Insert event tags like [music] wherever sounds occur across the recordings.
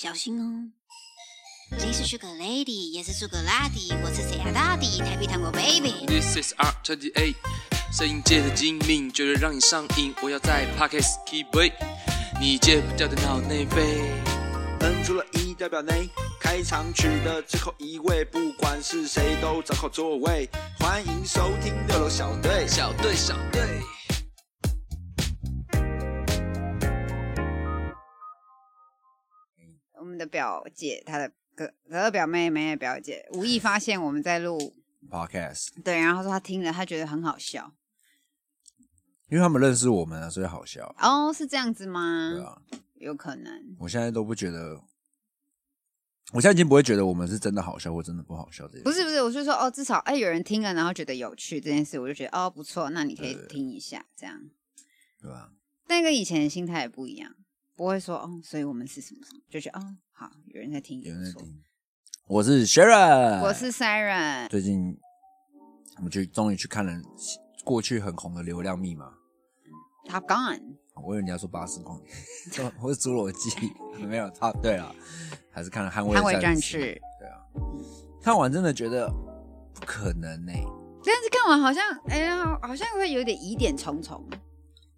小心哦。你是 Sugar Lady，也是 Sugar Daddy，我是谁啊大弟，台北糖果 Baby。This is R twenty eight，摄影界的精明，绝对让你上瘾。我要在 Pockets keep it，你戒不掉的脑内啡。摁出了一代表内，开场曲的最后一位，不管是谁都找好座位。欢迎收听六楼小队。小队，小队。们的表姐，她的哥哥哥表妹妹的表姐，无意发现我们在录，podcast，对，然后说她听了，她觉得很好笑。因为他们认识我们啊，所以好笑。哦，是这样子吗？对啊，有可能。我现在都不觉得，我现在已经不会觉得我们是真的好笑或真的不好笑。不是不是，我是说哦，至少哎有人听了，然后觉得有趣这件事，我就觉得哦不错，那你可以听一下这样。对吧？但跟以前的心态也不一样，不会说哦，所以我们是什么什么，就觉得哦好，有人在听。有人在听。我是 Sharon，我是 Siren，最近我们去终于去看了过去很红的《流量密码》，Top Gun，我以为你要说巴斯光年，[laughs] 我是侏罗纪，没有他。对啊，还是看了《捍卫战士士》。对啊，看完真的觉得不可能呢、但是看完好像哎呀，好像会有点疑点重重。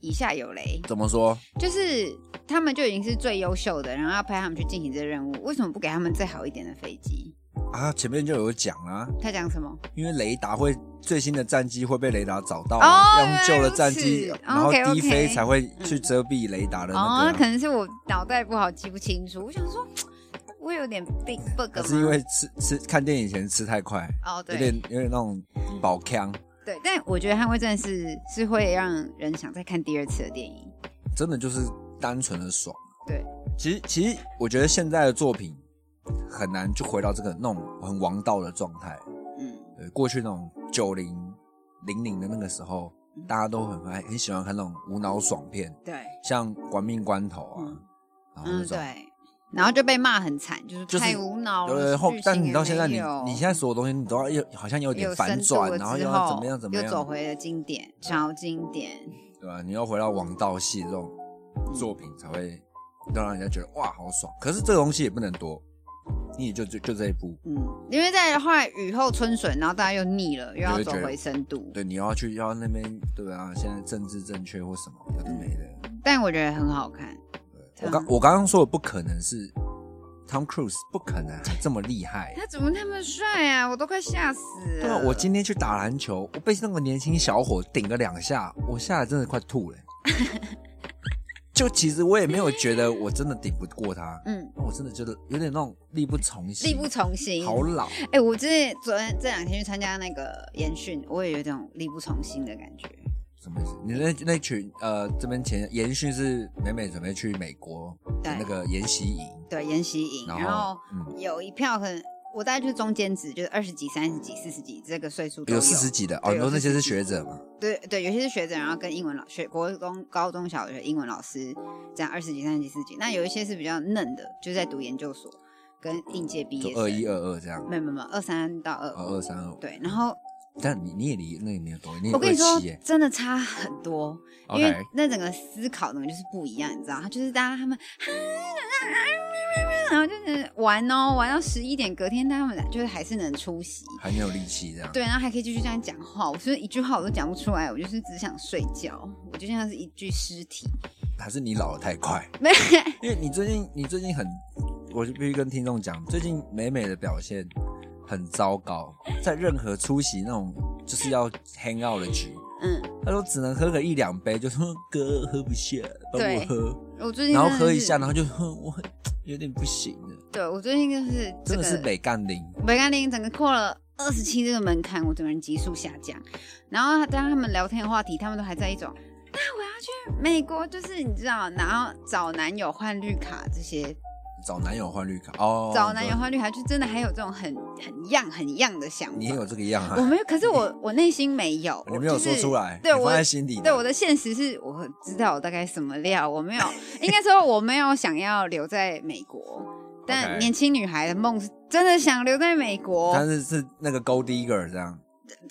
以下有雷，怎么说？就是他们就已经是最优秀的，然后要派他们去进行这个任务，为什么不给他们再好一点的飞机？啊，前面就有讲啊，他讲什么？因为雷达会最新的战机会被雷达找到、要用旧的战机，然后低飞才会去遮蔽雷达的哦，那个、啊。那可能是我脑袋不好记不清楚。我想说，[tsk] 我有点 big bug 吗？可是因为吃吃看电影前吃太快，哦，有对点有点那种饱腔，对，但我觉得《捍卫战士》是会让人想再看第二次的电影。真的就是单纯的爽。对，其实其实我觉得现在的作品很难就回到这个那种很王道的状态。嗯，对，过去那种九零零零的那个时候，大家都很爱很喜欢看那种无脑爽片，对，像《玩命关头》啊，嗯然后那种。嗯对，然后就被骂很惨，就是太无脑了。对，后但你到现在你你现在所有东西你都要又好像有点反转，然后又要怎么样怎么样又，走回了经典，超经典。对吧？你要回到王道系这种嗯作品才会让人家觉得哇好爽。可是这个东西也不能多，你也就就就这一部，嗯，因为在后来雨后春笋，然后大家又腻了，又要走回深度。对，你要去要那边对啊，现在政治正确或什么有的没的。但我觉得很好看。我刚我刚刚说的不可能是 Tom Cruise，不可能还这么厉害。他怎么那么帅啊？我都快吓死了。对啊，我今天去打篮球，我被那个年轻小伙顶了两下，我下来真的快吐了。[laughs] 就其实我也没有觉得我真的顶不过他，嗯，我真的觉得有点那种力不从心，力不从心。好老。哎、我这昨天这两天去参加那个研训，我也有一种力不从心的感觉。什么意思？你那那群呃，这边前延续是美美准备去美国的那个研习营，对，研习营，然后然后嗯有一票很，我大概就是中间值，就是二十几、三十几、四十几这个岁数有有四十几的哦，你说那些是学者嘛？对对，有些是学者，然后跟英文老学国中、高中小学英文老师这样二十几、三十几、四十几。那有一些是比较嫩的，就在读研究所跟应届毕业生。二一二二这样，没有没有没有二三到二二二三二五。对，然后但你你也离那个年多，你我跟你说，，真的差很多，因为那整个思考整个就是不一样，你知道？他就是大家他们，[laughs] 然后就是玩哦，玩到十一点，隔天他们就是还是能出席，还没有力气这样。对，然后还可以继续这样讲话。我说一句话我都讲不出来，我就是只想睡觉，我就像是一具尸体。还是你老的太快？没，因为你最近你最近很，我就必须跟听众讲，最近美美的表现很糟糕，在任何出席那种就是要 hang out 的局，嗯，他说只能喝个一两杯，就说哥喝不下，帮我对喝，我最近然后喝一下，然后就哼，我很有点不行了，对我最近就是这个真的是北干林。北甘林整个过了二十七这个门槛，我整个人急速下降。然后当他们聊天的话题，他们都还在一种，那我要去美国，就是你知道，然后找男友换绿卡这些，找男友换绿卡哦，找男友换绿卡，就真的还有这种很很样很样的想法。你也有这个样啊？我没有，可是我我内心没有，我没有说出来，对我放在心底。对我的现实是，我知道我大概什么料，我没有，应该说我没有想要留在美国，[laughs] 但年轻女孩的梦是真的想留在美国，但是是那个 gold digger 这样，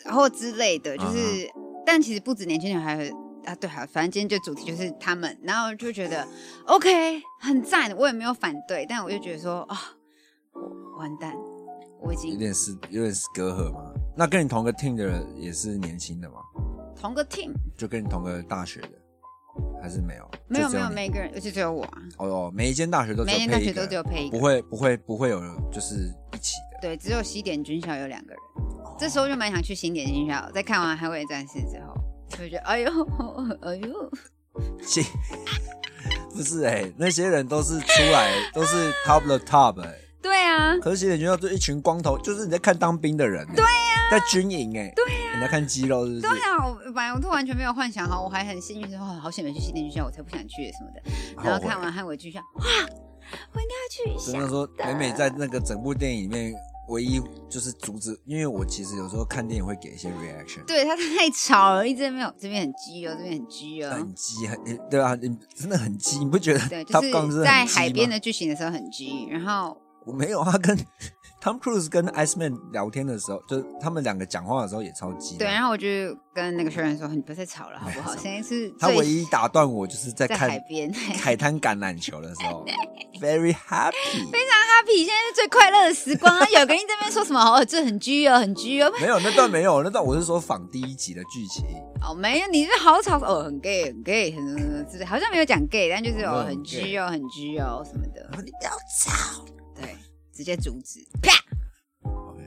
然后之类的，就是，嗯但其实不止年轻女孩啊，对啊，反正今天就主题就是他们，然后就觉得 OK 很赞，我也没有反对，但我就觉得说啊、完蛋，我已经有点是有点是隔阂嘛。那跟你同个 team 的人也是年轻的吗？同个 team，就跟你同个大学的，还是没有？没有没有，每个人就只有我啊，哦哦，每一间大学都只有每一间大学都只有配一个不会不会不会有就是一起的。对，只有西点军校有两个人，这时候就蛮想去新点军校，在看完《捍卫战士》之后，就觉得哎呦哎呦，[laughs] 切，[laughs] 不是哎、那些人都是出来 [laughs] 都是 top the top 哎、对啊，可是写点学校就一群光头，就是你在看当兵的人、对呀、在军营哎、对呀、你在看肌肉是不是？对啊，我本来我都完全没有幻想好，我还很幸运说，哦好险没去西点军校，我才不想去什么的。然后看完《捍卫军校》，哇，我应该要去一下真的。说，美美在那个整部电影里面唯一就是阻止，因为我其实有时候看电影会给一些 reaction，对他太吵了，一直没有，这边很激哦，这边很激哦。很激，很对啊，你真的很激，你不觉得？对，就是在海边的剧情的时候很激，然后我没有，他跟 Tom Cruise 跟 Iceman 聊天的时候，就是他们两个讲话的时候也超激的。对，然后我就跟那个学员说，你不要再吵了，好不好？[laughs] 现在是他唯一打断我就是在在看海边 [laughs] [laughs] 海滩橄榄球的时候，very happy 非常。happy，现在是最快乐的时光啊！有个人在那边说什么哦，这很拘哦，很拘哦，没有那段没有，那段我是说仿第一集的剧情。哦，没有，你是好吵哦，很 gay，很 gay，很之类，好像没有讲 gay，但就是哦很 gay 哦，很拘哦什么的，你不要吵。对，直接阻止，啪！OK，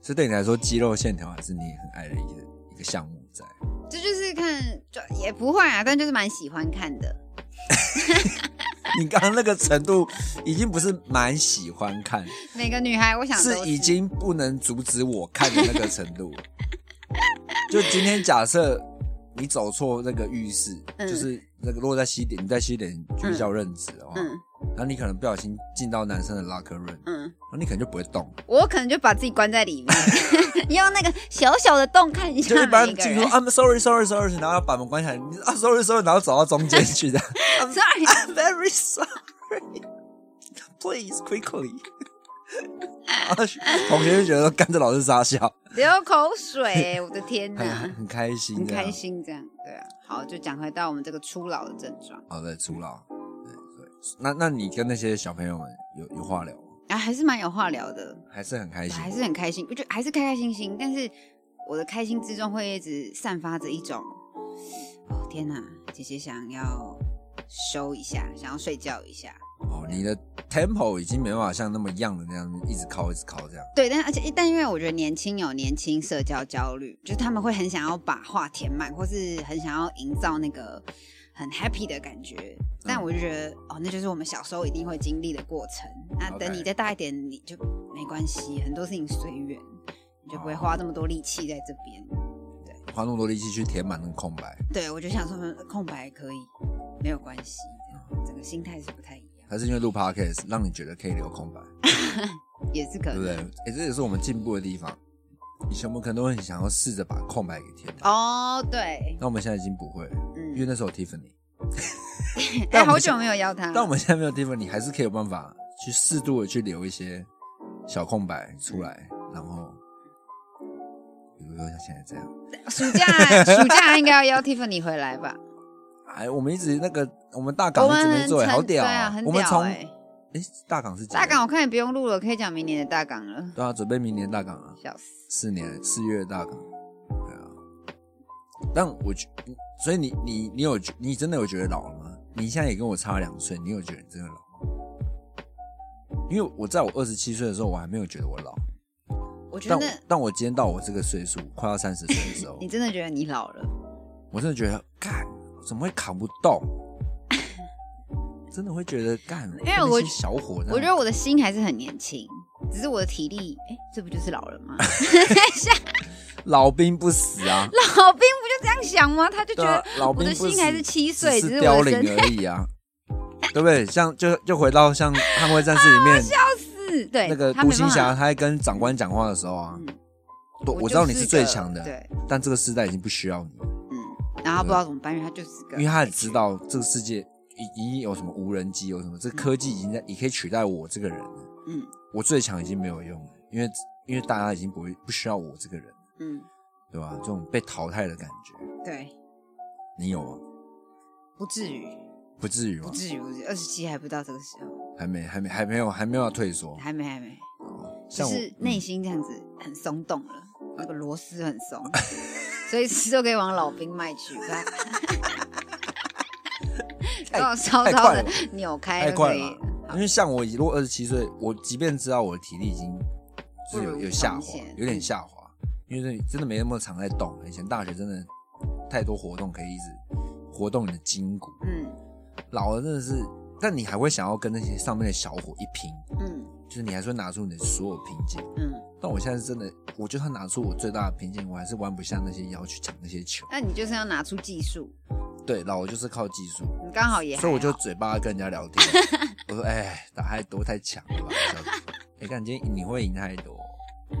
这对你来说，肌肉线条还是你很爱的一个一个项目在。[laughs] 这就是看，就也不会啊，但就是蛮喜欢看的。你刚刚那个程度，已经不是蛮喜欢看，每个女孩，我想都是已经不能阻止我看的那个程度。就今天假设你走错那个浴室，[laughs] 嗯就是那个如果在西点，你在西点军校任职的话，嗯然后你可能不小心进到男生的 locker room，然嗯，后你可能就不会动。我可能就把自己关在里面，[laughs] 用那个小小的洞看一就一下每一个般进入人。I'm sorry sorry sorry，然后要把门关起来，你啊 sorry sorry，然后走到中间去的。[laughs] Sorry，I'm very sorry. [laughs] Please quickly. [laughs] 同学就觉得干着老师傻笑，流口水，我的天 [laughs] 很哪！很开心，很开。心，这样对啊。好，就讲回到我们这个初老的症状好的，初老。对对，那那你跟那些小朋友们有有话聊吗？啊，还是蛮有话聊的，还是很开心，还是很开心，我觉得还是开开心心，但是我的开心之中会一直散发着一种，哦天哪，姐姐想要收一下，想要睡觉一下。哦，你的 tempo 已经没办法像那么样的那样一直靠一直靠这样。对，但而且但因为我觉得年轻有年轻社交焦虑，就是他们会很想要把话填满，或是很想要营造那个很 happy 的感觉。但我就觉得，哦，那就是我们小时候一定会经历的过程。那等你再大一点，你就没关系，很多事情随缘，你就不会花这么多力气在这边。对花那么多力气去填满那个空白，对我就想说，呃空白可以，没有关系，整个心态是不太一样，还是因为录 podcast 让你觉得可以留空白，[laughs] 也是可能。对不对？哎、这也是我们进步的地方。以前我们可能都很想要试着把空白给填满，哦，对，那我们现在已经不会了，因为嗯，那时候有 Tiffany。哎、[laughs] 但好久没有邀他，但我们现在没有 Tiffany，还是可以有办法去适度的去留一些小空白出来，然后比如说像现在这样，暑假暑假应该要邀 Tiffany 回来吧？哎，我们一直那个我们大港一直没做，很好屌对啊，很我们从屌哎、哎大港是大港我看也不用录了，可以讲明年的大港了，对啊，准备明年大港啊，笑死。四年四月大港，对啊。但我觉，所以你你你有你真的有觉得老了吗？你现在也跟我差两岁，你有觉得你真的老吗？因为我在我二十七岁的时候，我还没有觉得我老。我觉得但我今天到我这个岁数，快要三十岁的时候你，真的觉得你老了，我真的觉得，干怎么会扛不动？[laughs] 真的会觉得干，因为我小伙这样，我觉得我的心还是很年轻，只是我的体力，哎、这不就是老人吗？[laughs] 老兵不死啊，[laughs] 老兵不就这样想吗？他就觉得，老我的心还是七岁，只只是凋零而已啊，对不对？像就就回到像《捍卫战士》里面笑死。对那个独行侠，他在跟长官讲话的时候啊，嗯。我知道你是最强的，对，但这个时代已经不需要你，嗯，然后他不知道怎么办，因为他就是个，因为他也知道这个世界已已经有什么无人机，有什么这个科技已经在也可以取代我这个人了。嗯我最强已经没有用了，因为因为大家已经不会不需要我这个人，嗯，对吧？这种被淘汰的感觉，对，你有吗？不至于，不至于吗不？至于，不至于，二十七还不到这个时候，还没，还没，还没有，还没有要退缩。还没还没，只像我是内心这样子很松动了，那个螺丝很松，[laughs] 随时都可以往老兵卖去，看 [laughs] 太让我稍稍的扭开太就可以。快了。了。因为像我如果二十七岁，我即便知道我的体力已经是有有下滑，有点下滑，因为真的没那么常在动。以前大学真的太多活动可以一直活动你的筋骨，嗯。老了真的是，但你还会想要跟那些上面的小伙一拼，嗯。就是你还是会拿出你的所有拼劲。嗯，但我现在是真的，我就算拿出我最大的拼劲，我还是玩不下那些腰去抢那些球。那你就是要拿出技术，对，老我就是靠技术，你刚好也所以我就嘴巴跟人家聊天，[laughs] 我说：“哎，打太多太强了吧？”这样子哎，看今天你会赢太多，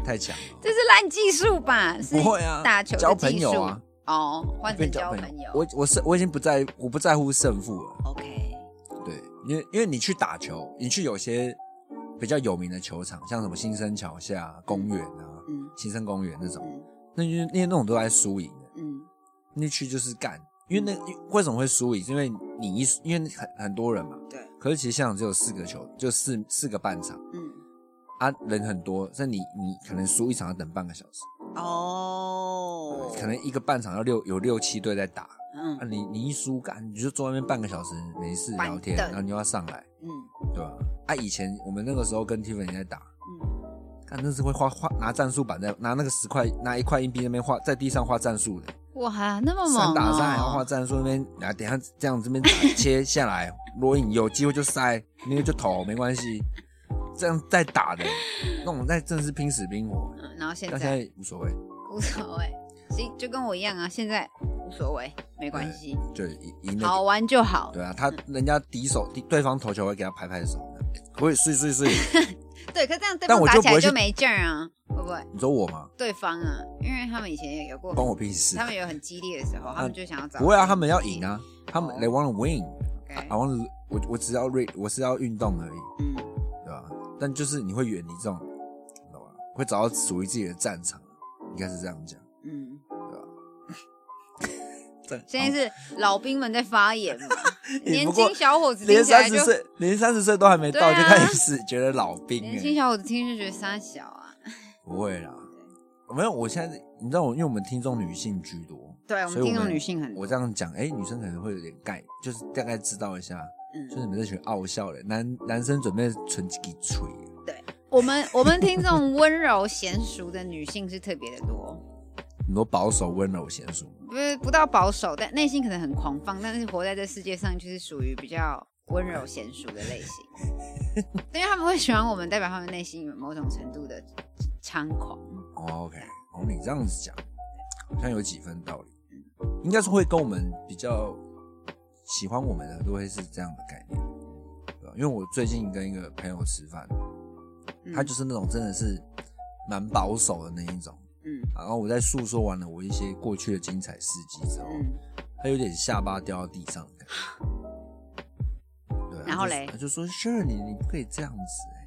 太强了。这是烂技术吧？不会啊，打球的交朋友啊，哦，换成交朋友。我我是我已经不在我不在乎胜负了。OK，对，因为因为你去打球，你去有些比较有名的球场，像什么新生桥下公园啊、嗯。新生公园那种，嗯。那因为因为那种都在输赢的，嗯。那去就是干。因为那为什么会输赢？是因为你一因为很很多人嘛，对，可是其实现场只有四个球，就四四个半场。嗯。啊，人很多，所以你你可能输一场要等半个小时，哦，可能一个半场要六有六七队在打，嗯。啊，你你一输干，你就坐外面半个小时没事聊天，然后你又要上来，嗯。对吧？啊，以前我们那个时候跟 Tiffany 在打，嗯，看那是会画画拿战术板在拿那个十块拿一块硬币那边画在地上画战术的，哇，那么猛三打三还要画哦！战术那边，啊等下这样这边打切下来，如果你有机会就塞，没有就投没关系，这样再打的那我们在真的是拼死拼活，嗯然后现但现在在无所谓，无所谓，其实就跟我一样啊，现在无所谓，没关系，就赢赢的好玩就好。对啊，他人家敌手敌对方投球会给他拍拍手，会碎碎碎。对，可这样对但方打起来就没劲儿啊，会不会？你说我吗？对方啊，因为他们以前也有过，关我屁事他。们有很激烈的时候，他们就想要找。不会啊，他们要赢啊，他们哦 they want to win。OK，I want 我我只要 re，我是要运动而已，嗯，对吧？但就是你会远离这种，你懂吗？会找到属于自己的战场，应该是这样讲，嗯？这现在是老兵们在发言嘛，[laughs] 年轻小伙子听连三十岁，连三十岁都还没到，就开始觉得老兵年轻哎，小伙子听就觉得傻小啊。[laughs] 不会啦，没有，我现在你知道我，因为我们听众女性居多，对，我们听众女性很多，我这样讲，哎，女生可能会有点概，就是大概知道一下，就是嗯，你们这群傲笑的男男生准备存几个锤，我们我们听众温柔娴熟的女性是特别的多，很多保守温柔娴熟。不是不到保守，但内心可能很狂放，但是活在这世界上就是属于比较温柔娴熟的类型，[laughs] 因为他们会喜欢我们，代表他们内心有某种程度的猖狂。哦 OK，哦，你这样子讲，好像有几分道理。应该是会跟我们比较喜欢我们的，都会是这样的概念，对吧？因为我最近跟一个朋友吃饭，嗯他就是那种真的是蛮保守的那一种。嗯。然后我在诉说完了我一些过去的精彩事迹之后，嗯，他有点下巴掉到地上的感觉。对啊，然后嘞？他就说：“Sure，你你不可以这样子、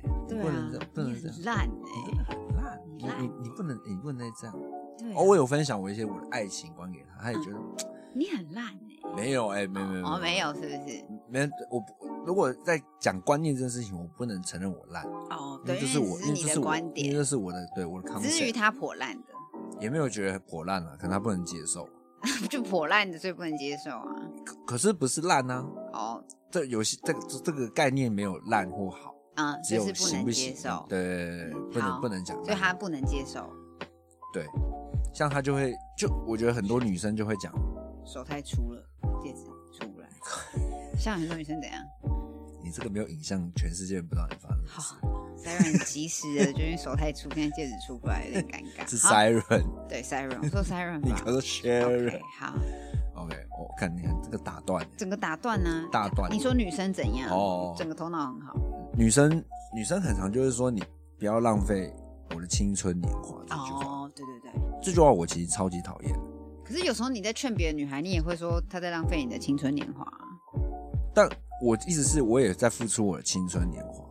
欸，你对啊不能这样，，不能这样，烂你哎、真的很烂，你你你不能你不能再这样。”对啊、哦，我有分享我一些我的爱情观给他，他也觉得、你很烂哎、没有哎、没有没有哦，没有是不是？没有我不如果在讲观念这件事情，我不能承认我烂，哦，对，因为这是我，因为只是你的因为这是我，因为观点，这是我的对我的看法至于他破烂的，也没有觉得破烂了，可能他不能接受，[laughs] 就破烂的，最不能接受啊。可可是不是烂啊，哦，这游戏这个这这个概念没有烂或好，嗯，只有就是不能行不行接受，对对对对，不能不能讲，所以他不能接受，对，像他就会就我觉得很多女生就会讲，手太粗了，戒指出不来。[laughs] 像很多女生怎样？你这个没有影像，全世界人不知道你发生好。，Siren 及时的，就因为手太粗，现在戒指出不来，有点尴尬。[laughs] 是好 Siren，对 Siren，我说 Siren 吧 [laughs] 你可。是 Sharon OK，。好，OK，我看你看这个打断，整个打断呢、打断你说女生怎样？哦整个头脑很好。女生女生很常就是说你不要浪费我的青春年华这句话，哦，对对对。这句话我其实超级讨厌。可是有时候你在劝别的女孩，你也会说她在浪费你的青春年华。但我意思是我也在付出我的青春年华，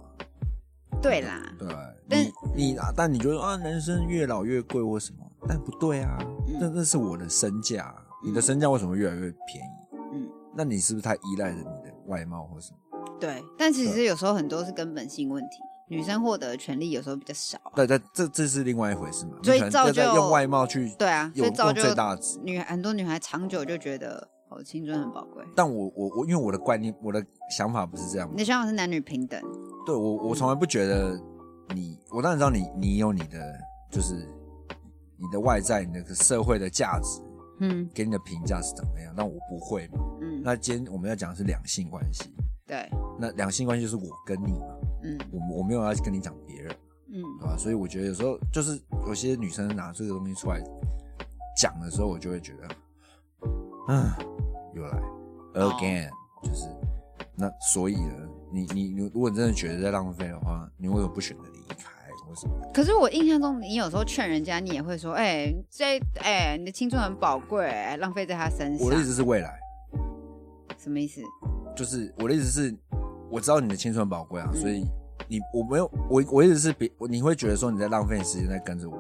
对啦，对但你但你觉得啊，男生越老越贵或什么？但不对啊，嗯那那是我的身价啊，你的身价为什么越来越便宜？嗯，那你是不是太依赖着你的外貌或什么？对，但其实有时候很多是根本性问题，女生获得的权利有时候比较少啊。对，但这这是另外一回事嘛？所以造就用外貌去对啊，所以造就最大值。女很多女孩长久就觉得哦，青春很宝贵。但我我我，因为我的观念，我的想法不是这样你。的想法是男女平等，对我我从来不觉得你，我当然知道你你有你的就是你的外在，你的社会的价值嗯给你的评价是怎么样，但我不会嘛。嗯，那今天我们要讲的是两性关系，对，那两性关系就是我跟你嘛，嗯我我没有要跟你讲别人，嗯对吧？所以我觉得有时候就是有些女生拿这个东西出来讲的时候，我就会觉得，嗯，又来哦 again，、就是那所以呢，你你你，如果你真的觉得在浪费的话，你为什么不选择离开为什么？可是我印象中，你有时候劝人家，你也会说，哎、这哎、你的青春很宝贵、哎浪费在他身上。我的意思是未来，什么意思？就是我的意思是，我知道你的青春很宝贵啊，嗯所以你我没有我我意思是别你会觉得说你在浪费时间在跟着我，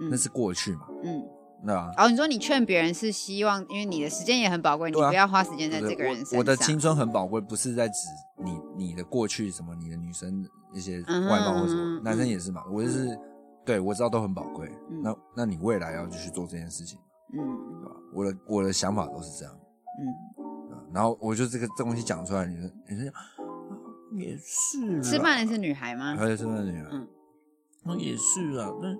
嗯那是过去嘛，嗯，对吧？哦，你说你劝别人是希望，因为你的时间也很宝贵，你不要花时间在对这个人身上。我我的青春很宝贵，不是在指你你的过去什么，你的女生一些外貌或什么，嗯男生也是嘛。我就是对我知道都很宝贵，嗯那那你未来要继续做这件事情，嗯对吧？我的我的想法都是这样，嗯，然后我就这个这东西讲出来，你说你说啊也是吃饭的是女孩吗？还有吃饭的女孩，嗯嗯，也是啊，但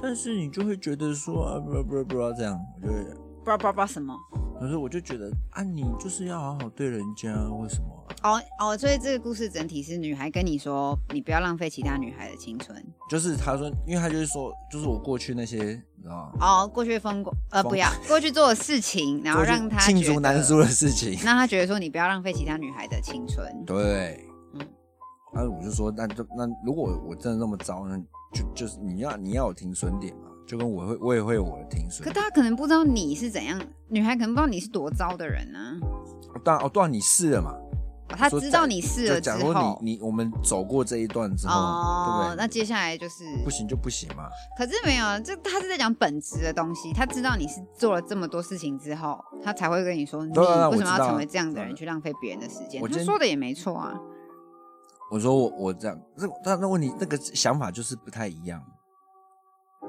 但是你就会觉得说啊不不不这样，我就会。不知道不知道什么？可是我就觉得啊，你就是要好好对人家，为什么啊、哦哦，所以这个故事整体是女孩跟你说，你不要浪费其他女孩的青春。就是她说，因为她就是说，就是我过去那些，你知道吗？哦，过去风光呃不要过去做的事情，然后让她罄竹难书的事情。让她觉得说你不要浪费其他女孩的青春。对，嗯嗯，然后我就说，那就那如果我真的那么糟，那就就是你要你要有停损点嘛，就跟我会我也会有我的停损可。大家可能不知道你是怎样，女孩可能不知道你是多糟的人呢、当然哦，当然你试了嘛，哦她说知道你试了之就假如后，你你我们走过这一段之后，对不对？那接下来就是不行就不行嘛。可是没有，这他是在讲本质的东西。他知道你是做了这么多事情之后，他才会跟你说，你为什么要成为这样的人嗯去浪费别人的时间？他说的也没错啊。我说我我这样，这但那问题那个想法就是不太一样，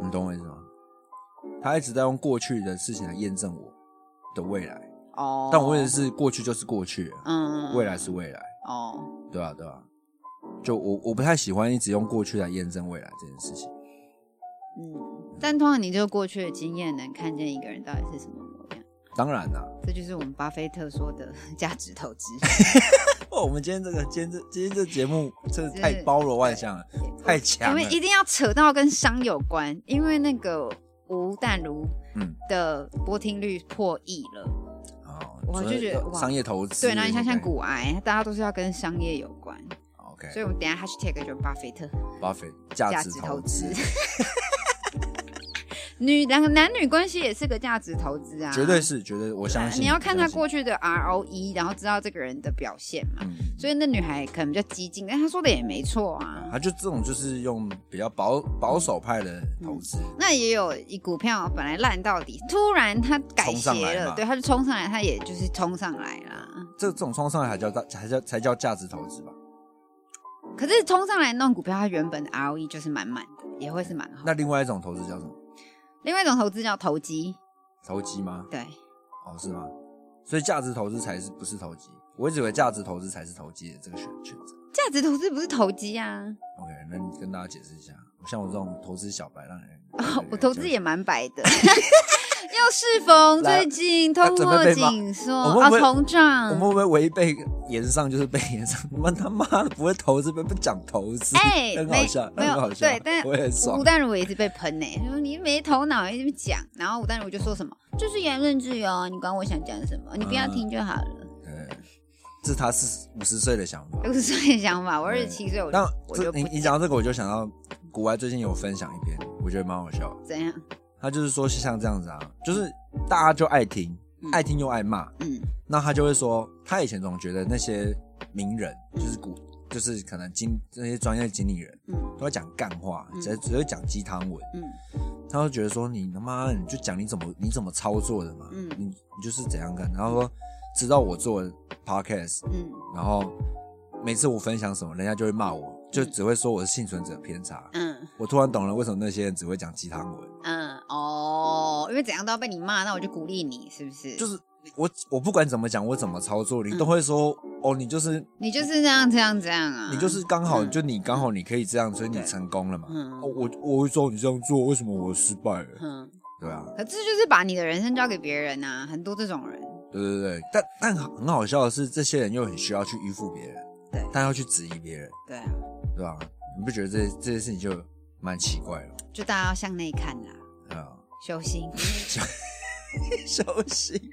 你懂我意思吗？他一直在用过去的事情来验证我的未来，哦，但我也是过去就是过去了，嗯，未来是未来，哦，对啊、对啊、就我我不太喜欢一直用过去来验证未来这件事情。嗯，但通常你就过去的经验能看见一个人到底是什么模样，当然啦、这就是我们巴菲特说的价值投资。[laughs] [laughs] 哦，我们今天这个今天这今天这节目真的太包罗万象了，太强了们。一定要扯到跟商有关，因为那个吴淡如嗯，的播听率破亿了。哦，我就觉得商业投资，对，那你像像股癌，大家都是要跟商业有关，，OK，所以我们等一下 hashtag 就是巴菲特巴菲价价值值投资。[laughs] 女两个男女关系也是个价值投资啊，绝对是，绝对我相信。你要看他过去的 ROE，然后知道这个人的表现嘛。嗯，所以那女孩可能比较激进，但她说的也没错啊。她就这种就是用比较保保守派的投资，那也有一股票本来烂到底，突然它改邪了，对，它就冲上来，它也就是冲上来啦。这这种冲上来还叫大才叫才叫价值投资吧？可是冲上来那种股票，它原本的 ROE 就是满满的，也会是蛮好。那另外一种投资叫什么？另外一种投资叫投机，投机吗？对，哦，是吗？所以价值投资才是不是投机？我一直以为价值投资才是投机的这个选选择。价值投资不是投机啊。OK，那你跟大家解释一下，像我这种投资小白，让人哦，我投资也蛮白的。[laughs] [laughs] [laughs] 又适逢最近啊通货紧缩啊，通胀。我们会不会违背言上就是被言上？[laughs] 我们他妈的不会投资，不不讲投资，哎，[laughs] 没很好笑，没有很好笑，对，但吴。淡如也是被喷呢、就说你没头脑，一直讲，然后吴淡如就说什么，就是言论自由啊，你管我想讲什么，你不要听就好了。对，这是他四五十岁的想法。五十岁的想法，我二十七岁，我但你你讲到这个，我就想到古外最近有分享一篇，我觉得蛮好笑的。怎样，他就是说像这样子啊，就是大家就爱听，嗯爱听又爱骂。嗯那他就会说，他以前总觉得那些名人，就是股，就是可能经那些专业经理人，嗯都在讲干话，嗯只只会讲鸡汤文。嗯他会觉得说你他妈你就讲你怎么你怎么操作的嘛，嗯你你就是怎样干，然后说知道我做 podcast，嗯然后每次我分享什么，人家就会骂我，就只会说我是幸存者偏差。嗯我突然懂了为什么那些人只会讲鸡汤文，嗯哦，因为怎样都要被你骂，那我就鼓励你，是不是？就是我我不管怎么讲，我怎么操作，你都会说、哦，你就是你就是这样这样这样啊，你就是刚好、嗯就你刚好你可以这样，所以你成功了嘛。嗯哦，我我会说你这样做，为什么我失败了？嗯，对啊，可这就是把你的人生交给别人啊，很多这种人，对对对，但但很好笑的是，这些人又很需要去依附别人，对但要去质疑别人，对啊，对吧？你不觉得这这些事情就蛮奇怪了？就大家要向内看啦，对啊，修心。修 [laughs] 心。[laughs]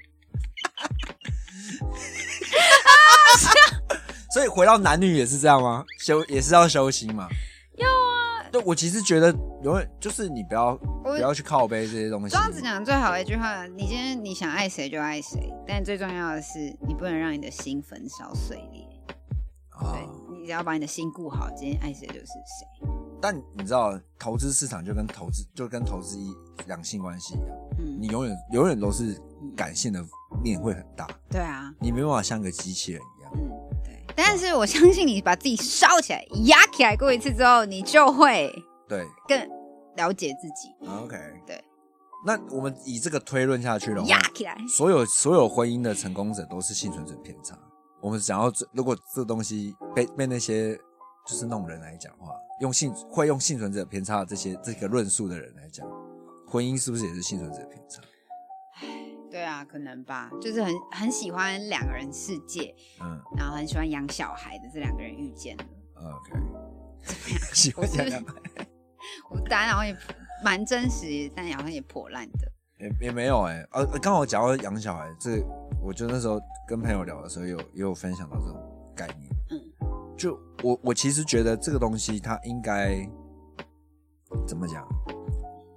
所以回到男女也是这样吗？修也是要修心嘛？要啊。对，我其实觉得永远就是你不要不要去靠背这些东西。庄子讲的最好的一句话：你今天你想爱谁就爱谁，但最重要的是你不能让你的心焚烧碎裂。啊对，你只要把你的心顾好，今天爱谁就是谁。但你知道，投资市场就跟投资就跟投资一两性关系一样，嗯，你永远永远都是感性的面会很大，对啊，你没办法像个机器人一样。嗯，对。但是我相信你把自己烧起来、压起来过一次之后，你就会对更了解自己，，OK，对。那我们以这个推论下去的话压，起来。所有所有婚姻的成功者都是幸存者偏差。我们想要这，如果这东西被被那些就是那种人来讲话，用幸会用幸存者偏差的这些这个论述的人来讲，婚姻是不是也是幸存者偏差？对啊，可能吧，就是很很喜欢两个人世界，嗯然后很喜欢养小孩的这两个人遇见了。，OK，喜欢我是讲 [laughs] 我答案好像也蛮真实，但好像也破烂的。也也没有哎、呃，刚好讲到养小孩，这我就那时候跟朋友聊的时候有也有分享到这种概念。嗯，就我我其实觉得这个东西它应该怎么讲？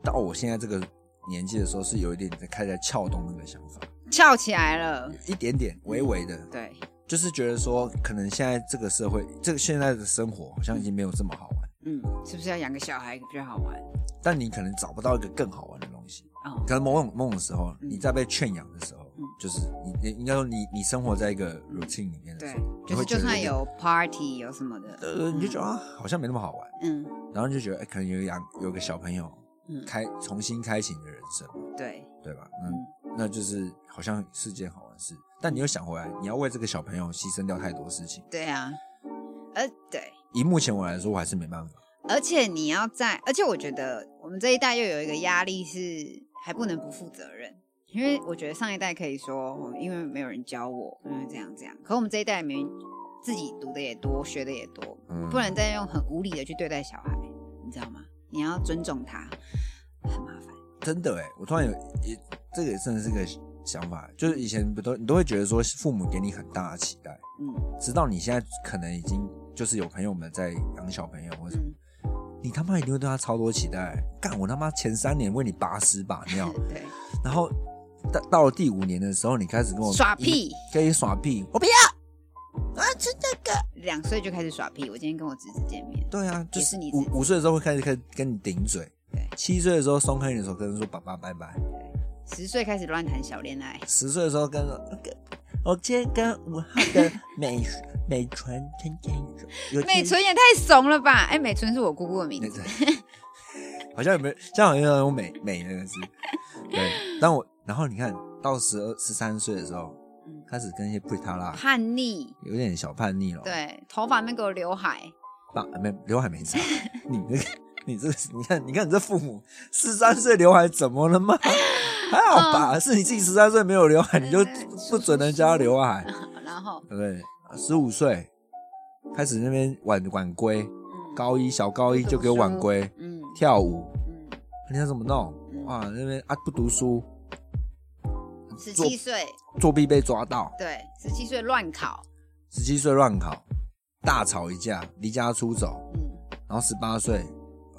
到我现在这个年纪的时候，是有一点在开始在撬动那个想法，翘起来了，一点点微微的，对，就是觉得说，可能现在这个社会，这个现在的生活好像已经没有这么好玩，嗯，是不是要养个小孩比较好玩？但你可能找不到一个更好玩的东西。哦，可能某种某种时候，嗯。你在被劝养的时候，嗯。就是你你应该说你你生活在一个 routine 里面的时候，，你就是就会觉得点算有 party 有什么的，呃，你就觉得啊，好像没那么好玩，嗯。然后就觉得哎、可能有养有个小朋友嗯，开重新开启你的人生，对，对吧？那那就是好像是件好玩的事，但你又想回来，你要为这个小朋友牺牲掉太多事情。对啊，呃，对，以目前我来说，我还是没办法。而且你要在，而且我觉得我们这一代又有一个压力是还不能不负责任，因为我觉得上一代可以说，哦因为没有人教我，因为这样这样，可我们这一代没自己读的也多，学的也多，嗯，不能再用很无理的去对待小孩，你知道吗？你要尊重他，很麻烦。真的哎，我突然有也这个也真的是个想法，就是以前不都你都会觉得说父母给你很大的期待，嗯。直到你现在可能已经就是有朋友们在养小朋友或什么，嗯，你他妈一定会对他超多期待。干我他妈前三年为你拔屎把尿，[laughs] 对，然后到到了第五年的时候，你开始跟我耍屁，可以耍屁，我不要。啊，吃这个。两岁就开始耍屁。我今天跟我侄子见面，对啊，就是是你五五岁的时候会开始开始跟你顶嘴，对，七岁的时候松开你的手，跟人说爸爸拜拜，十岁开始乱谈小恋爱，十岁的时候跟跟我今天跟五号的 [laughs] 美美纯陈建有美纯也太怂了吧？哎，美纯是我姑姑的名字。[laughs] 好像有没有，像好像有美美那个字，[laughs] 对。但我然后你看到十二十三岁的时候，嗯开始跟一些普塔拉叛逆，有点小叛逆了，，对，头发没给我刘海，把没刘海没长，[laughs] 你那个你这个你看你看你这父母十三岁刘海怎么了吗？还好吧，是你自己十三岁没有刘海，你就不不准人家刘海，然后对不对？十五岁开始那边晚晚归，嗯。高一小高一就给我晚归嗯。跳舞，嗯，你要怎么弄？嗯。哇，那边啊不读书，十做七岁，作弊被抓到，对，十七岁乱考，十七岁乱考，大吵一架，离家出走，嗯。然后十八岁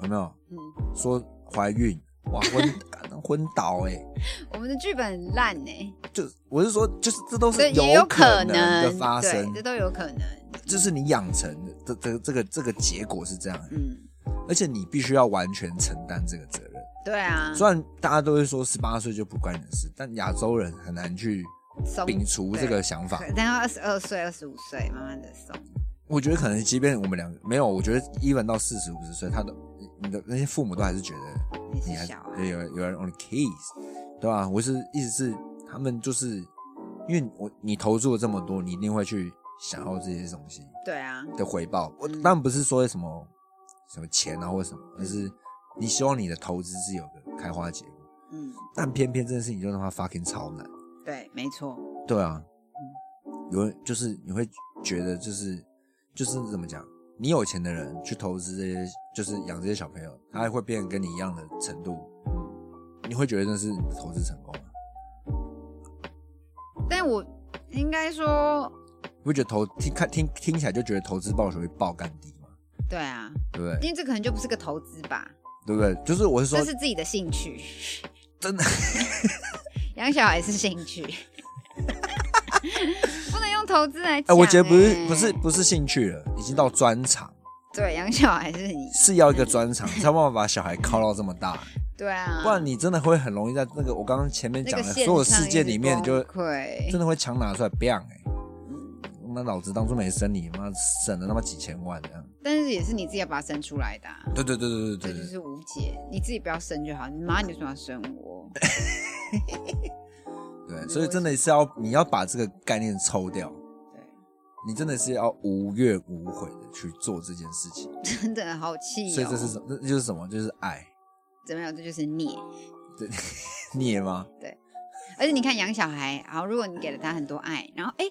有没有嗯，说怀孕？哇，昏 [laughs] 昏倒哎、我们的剧本很烂呢，就我是说，就是这都是有可能的发生。对，这，都有可能，就是你养成的这这这个这个结果是这样，嗯，而且你必须要完全承担这个责任，对啊，虽然大家都会说十八岁就不关你的事，但亚洲人很难去摒除这个想法。可能要二十二岁、二十五岁，慢慢的松。我觉得可能，即便我们两个没有，我觉得 even 到四十五十岁，他的你的那些父母都还是觉得你你还对有有人 on the keys，对吧、我是意思是他们就是因为我你投注了这么多，你一定会去想要这些东西对啊，的回报。我嗯当然不是说什么什么钱啊或什么，而是你希望你的投资是有个开花结果。嗯，但偏偏这件事情就让他 fucking 超难。对，没错，对啊，有人就是你会觉得就是就是怎么讲，你有钱的人去投资这些，就是养这些小朋友，他会变跟你一样的程度，你会觉得那是你的投资成功吗？但我应该说，你会觉得投听看听听起来就觉得投资报酬会爆干低吗？对啊，对不对？因为这可能就不是个投资吧，对不对？就是我是说这，是自己的兴趣，真的，[laughs] 养小孩是兴趣，[laughs] 投资来我觉得不是哎不是不是兴趣了，已经到专长，对，养小孩是你，是要一个专长，才有办法把小孩靠到这么大，[laughs] 对啊，不然你真的会很容易在那个我刚刚前面那讲的所有世界里面，你就真的会强拿出来 biang 哎、嗯。那老子当初没生你，妈省了他妈几千万这样。但是也是你自己要把它生出来的、啊，对对对对对这就对对，是无解，你自己不要生就好。你妈，你为什么要生我？[laughs] 对，所以真的是要你要把这个概念抽掉，对，你真的是要无怨无悔的去做这件事情。[laughs] 真的好气哦。所以这是什么？这就是什么？就是爱，怎么样？这就是孽。[laughs] 孽吗？对而且你看养小孩，然后，如果你给了他很多爱，然后哎，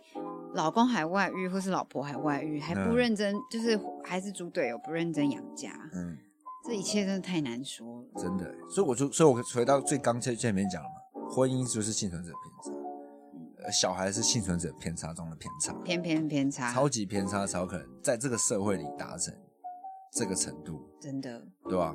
老公还外遇，或是老婆还外遇，还不嗯认真，就是还是猪队友，不认真养家，嗯，这一切真的太难说了。真的。所以我就，所以我回到最刚才前面讲了嘛，婚姻就是幸存者偏差，呃，小孩是幸存者偏差中的偏差，偏偏偏差，超级偏差才有可能在这个社会里达成这个程度。真的对吧？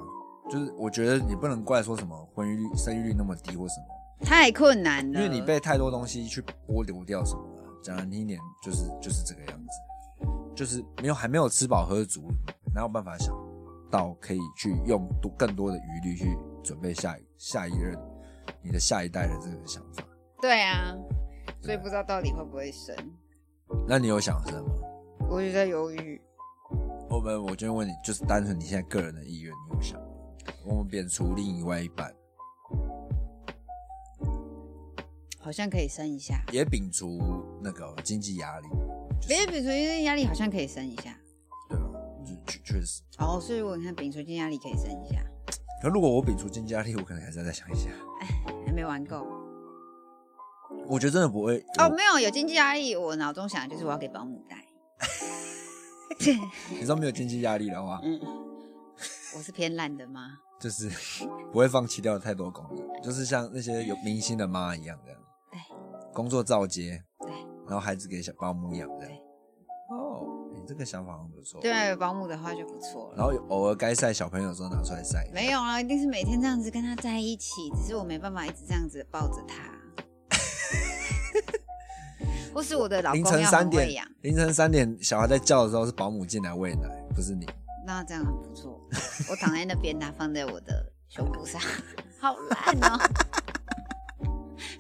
就是我觉得你不能怪说什么婚育率、生育率那么低或什么，太困难了。因为你被太多东西去剥夺掉什么了。讲难听一点，就是就是这个样子，就是没有还没有吃饱喝足，哪有办法想到可以去用多更多的余力去准备下一下一任你的下一代的这个想法？对啊，所以不知道到底会不会生，那你有想生吗？我就在犹豫。我们我就问你，就是单纯你现在个人的意愿，你有想吗？我们免除另外一半，好像可以生一下，也摒除那个经济压力，别摒除经济压力好像可以生一下。对吧？就确确实。哦，所以我看摒除经济压力可以生一下，可如果我摒除经济压力，我可能还是要再想一下。哎还没玩够。我觉得真的不会哦，没有有经济压力，我脑中想的就是我要给保姆带。[laughs] 你知道没有经济压力的话，[laughs] 嗯，我是偏懒的吗？就是 [laughs] 不会放弃掉太多工作，就是像那些有明星的妈一样这样。对，工作照接，对，然后孩子给小保姆养这样对。哦，你这个想法很不错。对啊，有保姆的话就不错了。然后偶尔该晒小朋友的时候拿出来晒。没有啊，一定是每天这样子跟他在一起，只是我没办法一直这样子抱着他。或是我的老公凌晨三点凌晨三点小孩在叫的时候是保姆进来喂奶，不是你。那这样很不错。我躺在那边，他放在我的胸部上，[laughs] 好烂哦！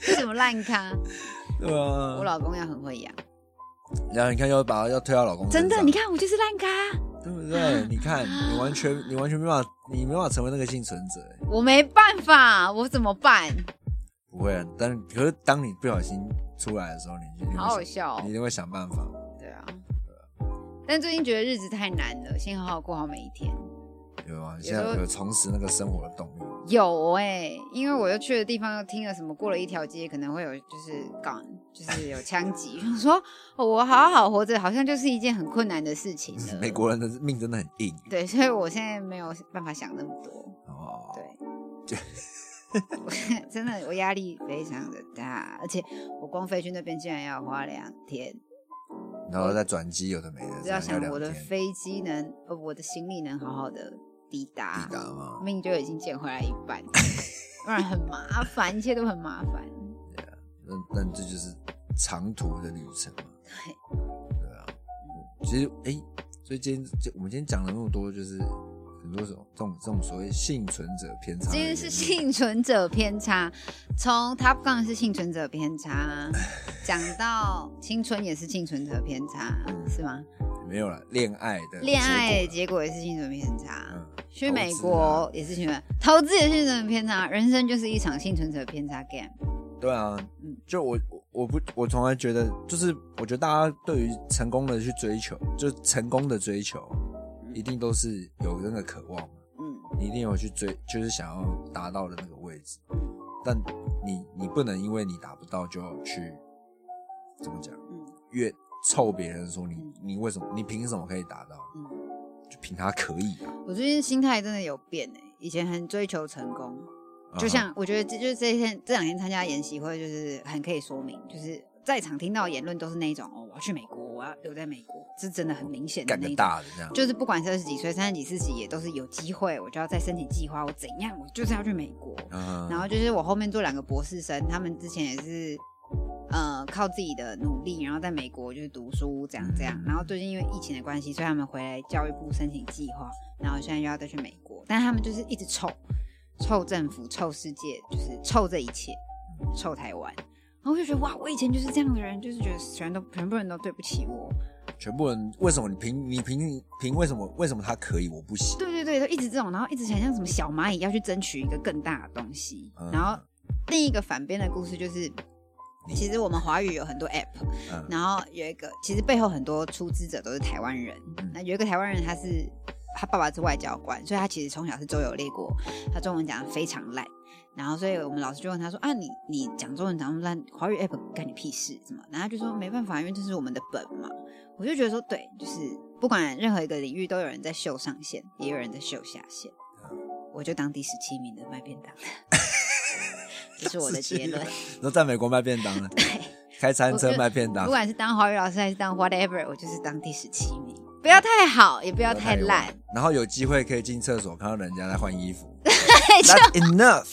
这什么烂咖？对啊，我老公要很会养，然后你看要把要推到老公真的，你看我就是烂咖，对不对？[laughs] 你看你完全你完全没办法，你没办法成为那个幸存者。我没办法，我怎么办？不会啊，但可是当你不小心出来的时候，你就好好笑哦你一定会想办法。对啊，但最近觉得日子太难了，先好好过好每一天。有吗？有时候现在有重拾那个生活的动力。有哎、因为我又去的地方又听了什么，过了一条街可能会有就是港，就是有枪击。[laughs] 我说、哦我好好活着，好像就是一件很困难的事情。[laughs] 美国人的命真的很硬对，所以我现在没有办法想那么多。哦。对，[laughs] 我 [laughs] 真的我压力非常的大，而且我光飞去那边竟然要花两天，[laughs] 然后再转机，有的没的，只要想我的飞机能，呃，我的行李能好好的抵达，抵达吗。命就已经捡回来一半，不然很麻烦，一切都很麻烦。[laughs] 那那这就是长途的旅程嘛。对，对啊，其实哎、所以今天我们今天讲了那么多，就是很多种这种这种所谓幸存者偏差的言论，这个是幸存者偏差，从 Top Gun 是幸存者偏差，讲到青春也是幸存者偏差，是吗？没有了恋爱的恋爱结结果也是幸存偏差，嗯，去美国也是幸存，投资也是幸存偏差，人生就是一场幸存者偏差 game。对啊嗯，就我我我不我从来觉得，就是我觉得大家对于成功的去追求，就成功的追求，一定都是有那个渴望嘛，嗯，你一定有去追，就是想要达到的那个位置，但你你不能因为你达不到就去怎么讲，嗯？越臭别人说你嗯你为什么你凭什么可以达到，嗯？就凭他可以啊，我最近心态真的有变诶、以前很追求成功，就啊像我觉得这就是这一天这两天参加研习会，就是很可以说明，就是在场听到的言论都是那一种哦，我要去美国，我要留在美国，这真的很明显的干个那一种。大的这样，就是不管是二十几岁、三十几、四十几，也都是有机会，我就要再申请计划，我怎样，我就是要去美国。嗯然后就是我后面做两个博士生，他们之前也是呃靠自己的努力，然后在美国就是读书这样这样。然后最近因为疫情的关系，所以他们回来教育部申请计划，然后现在又要再去美国，但是他们就是一直臭臭政府、臭世界，就是臭这一切，臭台湾。然后我就觉得哇，我以前就是这样的人，就是觉得全都全部人都对不起我。全部人为什么你凭你凭凭为什么为什么他可以我不行？对对对，都一直这种，然后一直想像什么小蚂蚁要去争取一个更大的东西。嗯然后另一个反边的故事就是，其实我们华语有很多 app，嗯然后有一个其实背后很多出资者都是台湾人。嗯那有一个台湾人，他是他爸爸是外交官，所以他其实从小是周游列国，他中文讲的非常烂。然后，所以我们老师就问他说：“啊，你你讲中文讲那么烂，华语 app 干你屁事？怎么？”然后他就说：“没办法，因为这是我们的本嘛。”我就觉得说，对，就是不管任何一个领域，都有人在秀上限，也有人在秀下限。我就当第十七名的卖便当，[laughs] 这是我的结论。都在美国卖便当了，[laughs] 开餐车卖便当不，管是当华语老师还是当 whatever，我就是当第十七名，不要太好，也不要太烂。，然后有机会可以进厕所看到人家在换衣服，[laughs] That's enough。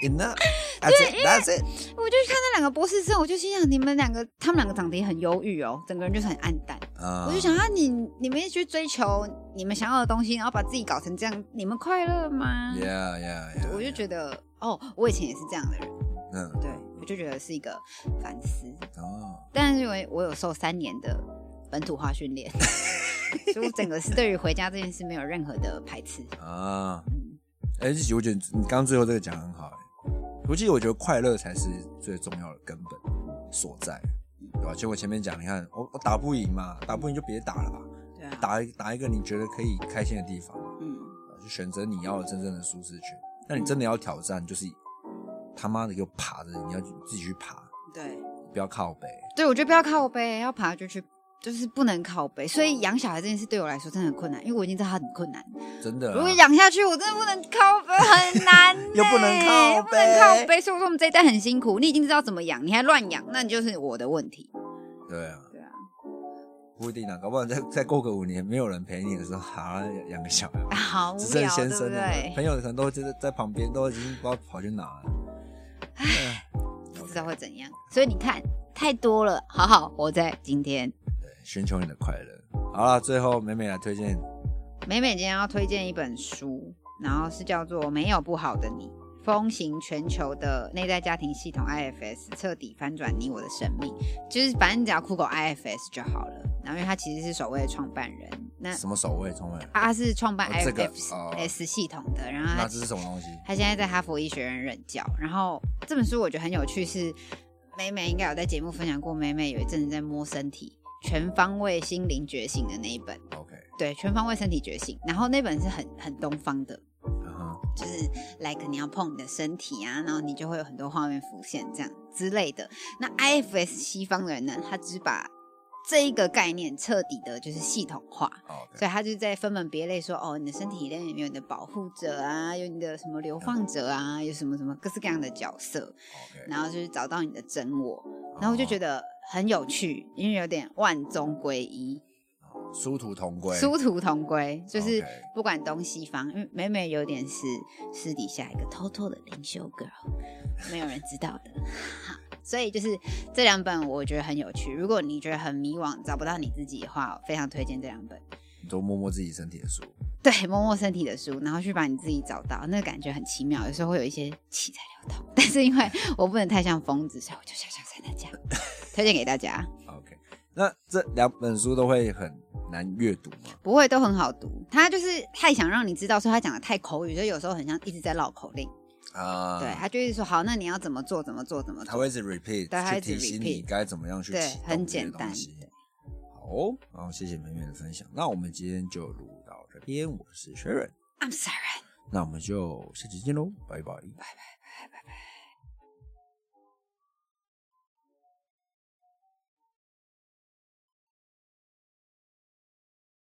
Enough, [laughs] that's it, that's it。我就看那两个博士生，我就心想，你们两个，他们两个长得也很忧郁哦，整个人就是很暗淡。啊我就想啊，你你们去追求你们想要的东西，然后把自己搞成这样，你们快乐吗？，Yeah, yeah, yeah。我就觉得，哦，我以前也是这样的人，嗯，对我就觉得是一个反思。哦，但是因为我有受三年的本土化训练，[laughs] 所以我整个是对于回家这件事没有任何的排斥。啊，嗯，哎，其实我觉得你刚刚最后这个讲得很好，哎我记得我觉得快乐才是最重要的根本所在，对吧？就我前面讲，你看我我打不赢嘛，打不赢就别打了吧，对啊，打一打一个你觉得可以开心的地方，嗯，就选择你要的真正的舒适圈。那你真的要挑战，就是他妈的给我爬着，你要自己去爬，对，不要靠背。对，我觉得不要靠背，要爬就去，就是不能靠背。所以养小孩这件事对我来说真的很困难，因为我已经知道它很困难。真的啊、如果养下去，我真的不能靠背，很难呢、[laughs] 又不能靠又不能靠背背。所以我说我们这一代很辛苦，你已经知道怎么养，你还乱养，那你就是我的问题。对啊，对啊，不一定啊，搞不好再再过个五年，没有人陪你的时候，好啊养个小孩吧。好无只剩聊，对不先生了，对？朋友可能都就是在旁边，都已经不知道跑去哪了。不知道会怎样。所以你看，太多了，好好活在今天。对，寻求你的快乐。好了，最后美美来推荐，美美今天要推荐一本书，然后是叫做《没有不好的你》，风行全球的内在家庭系统 IFS 彻底翻转你我的生命。就是反正你只要酷狗 IFS 就好了。然后因为他其实是首位的创办人，那什么守卫冲卫？他是创办哦这个 IFS、哦 S 系统的，然后他那这是什么东西？他现在在哈佛医学院任教。然后这本书我觉得很有趣是，美美应该有在节目分享过，美美有一阵子在摸身体，全方位心灵觉醒的那一本。OK，对，全方位身体觉醒。然后那本是很很东方的，就是 like 你要碰你的身体啊，然后你就会有很多画面浮现这样之类的。那 IFS 西方人呢，他只把这一个概念彻底的就是系统化。所以他就在分门别类说，哦，你的身体里面有你的保护者啊，有你的什么流放者啊，有什么什么各式各样的角色。然后就是找到你的真我。然后我就觉得很有趣，因为有点万中归一。殊途同归。殊途同归，就是不管东西方，因为美美有点是私底下一个偷偷的灵修 girl，没有人知道的。所以就是这两本我觉得很有趣。如果你觉得很迷惘，找不到你自己的话，我非常推荐这两本。你多摸摸自己身体的书。对，摸摸身体的书，然后去把你自己找到，那个感觉很奇妙。有时候会有一些气在流动，[laughs] 但是因为我不能太像疯子，所以我就小小声的讲，推荐给大家，OK，那这两本书都会很难阅读吗？不会都很好读。他就是太想让你知道，所以他讲的太口语，所以有时候很像一直在绕口令。啊，对，他就一直说好，那你要怎么做，怎么做，怎么做。他会一直 repeat，对他会一直去提醒 repeat 你该怎么样去对很简单哦，好，谢谢妹妹的分享。那我们今天就录到这边，我是 Sharon，I'm sorry。那我们就下期见喽，拜拜拜拜。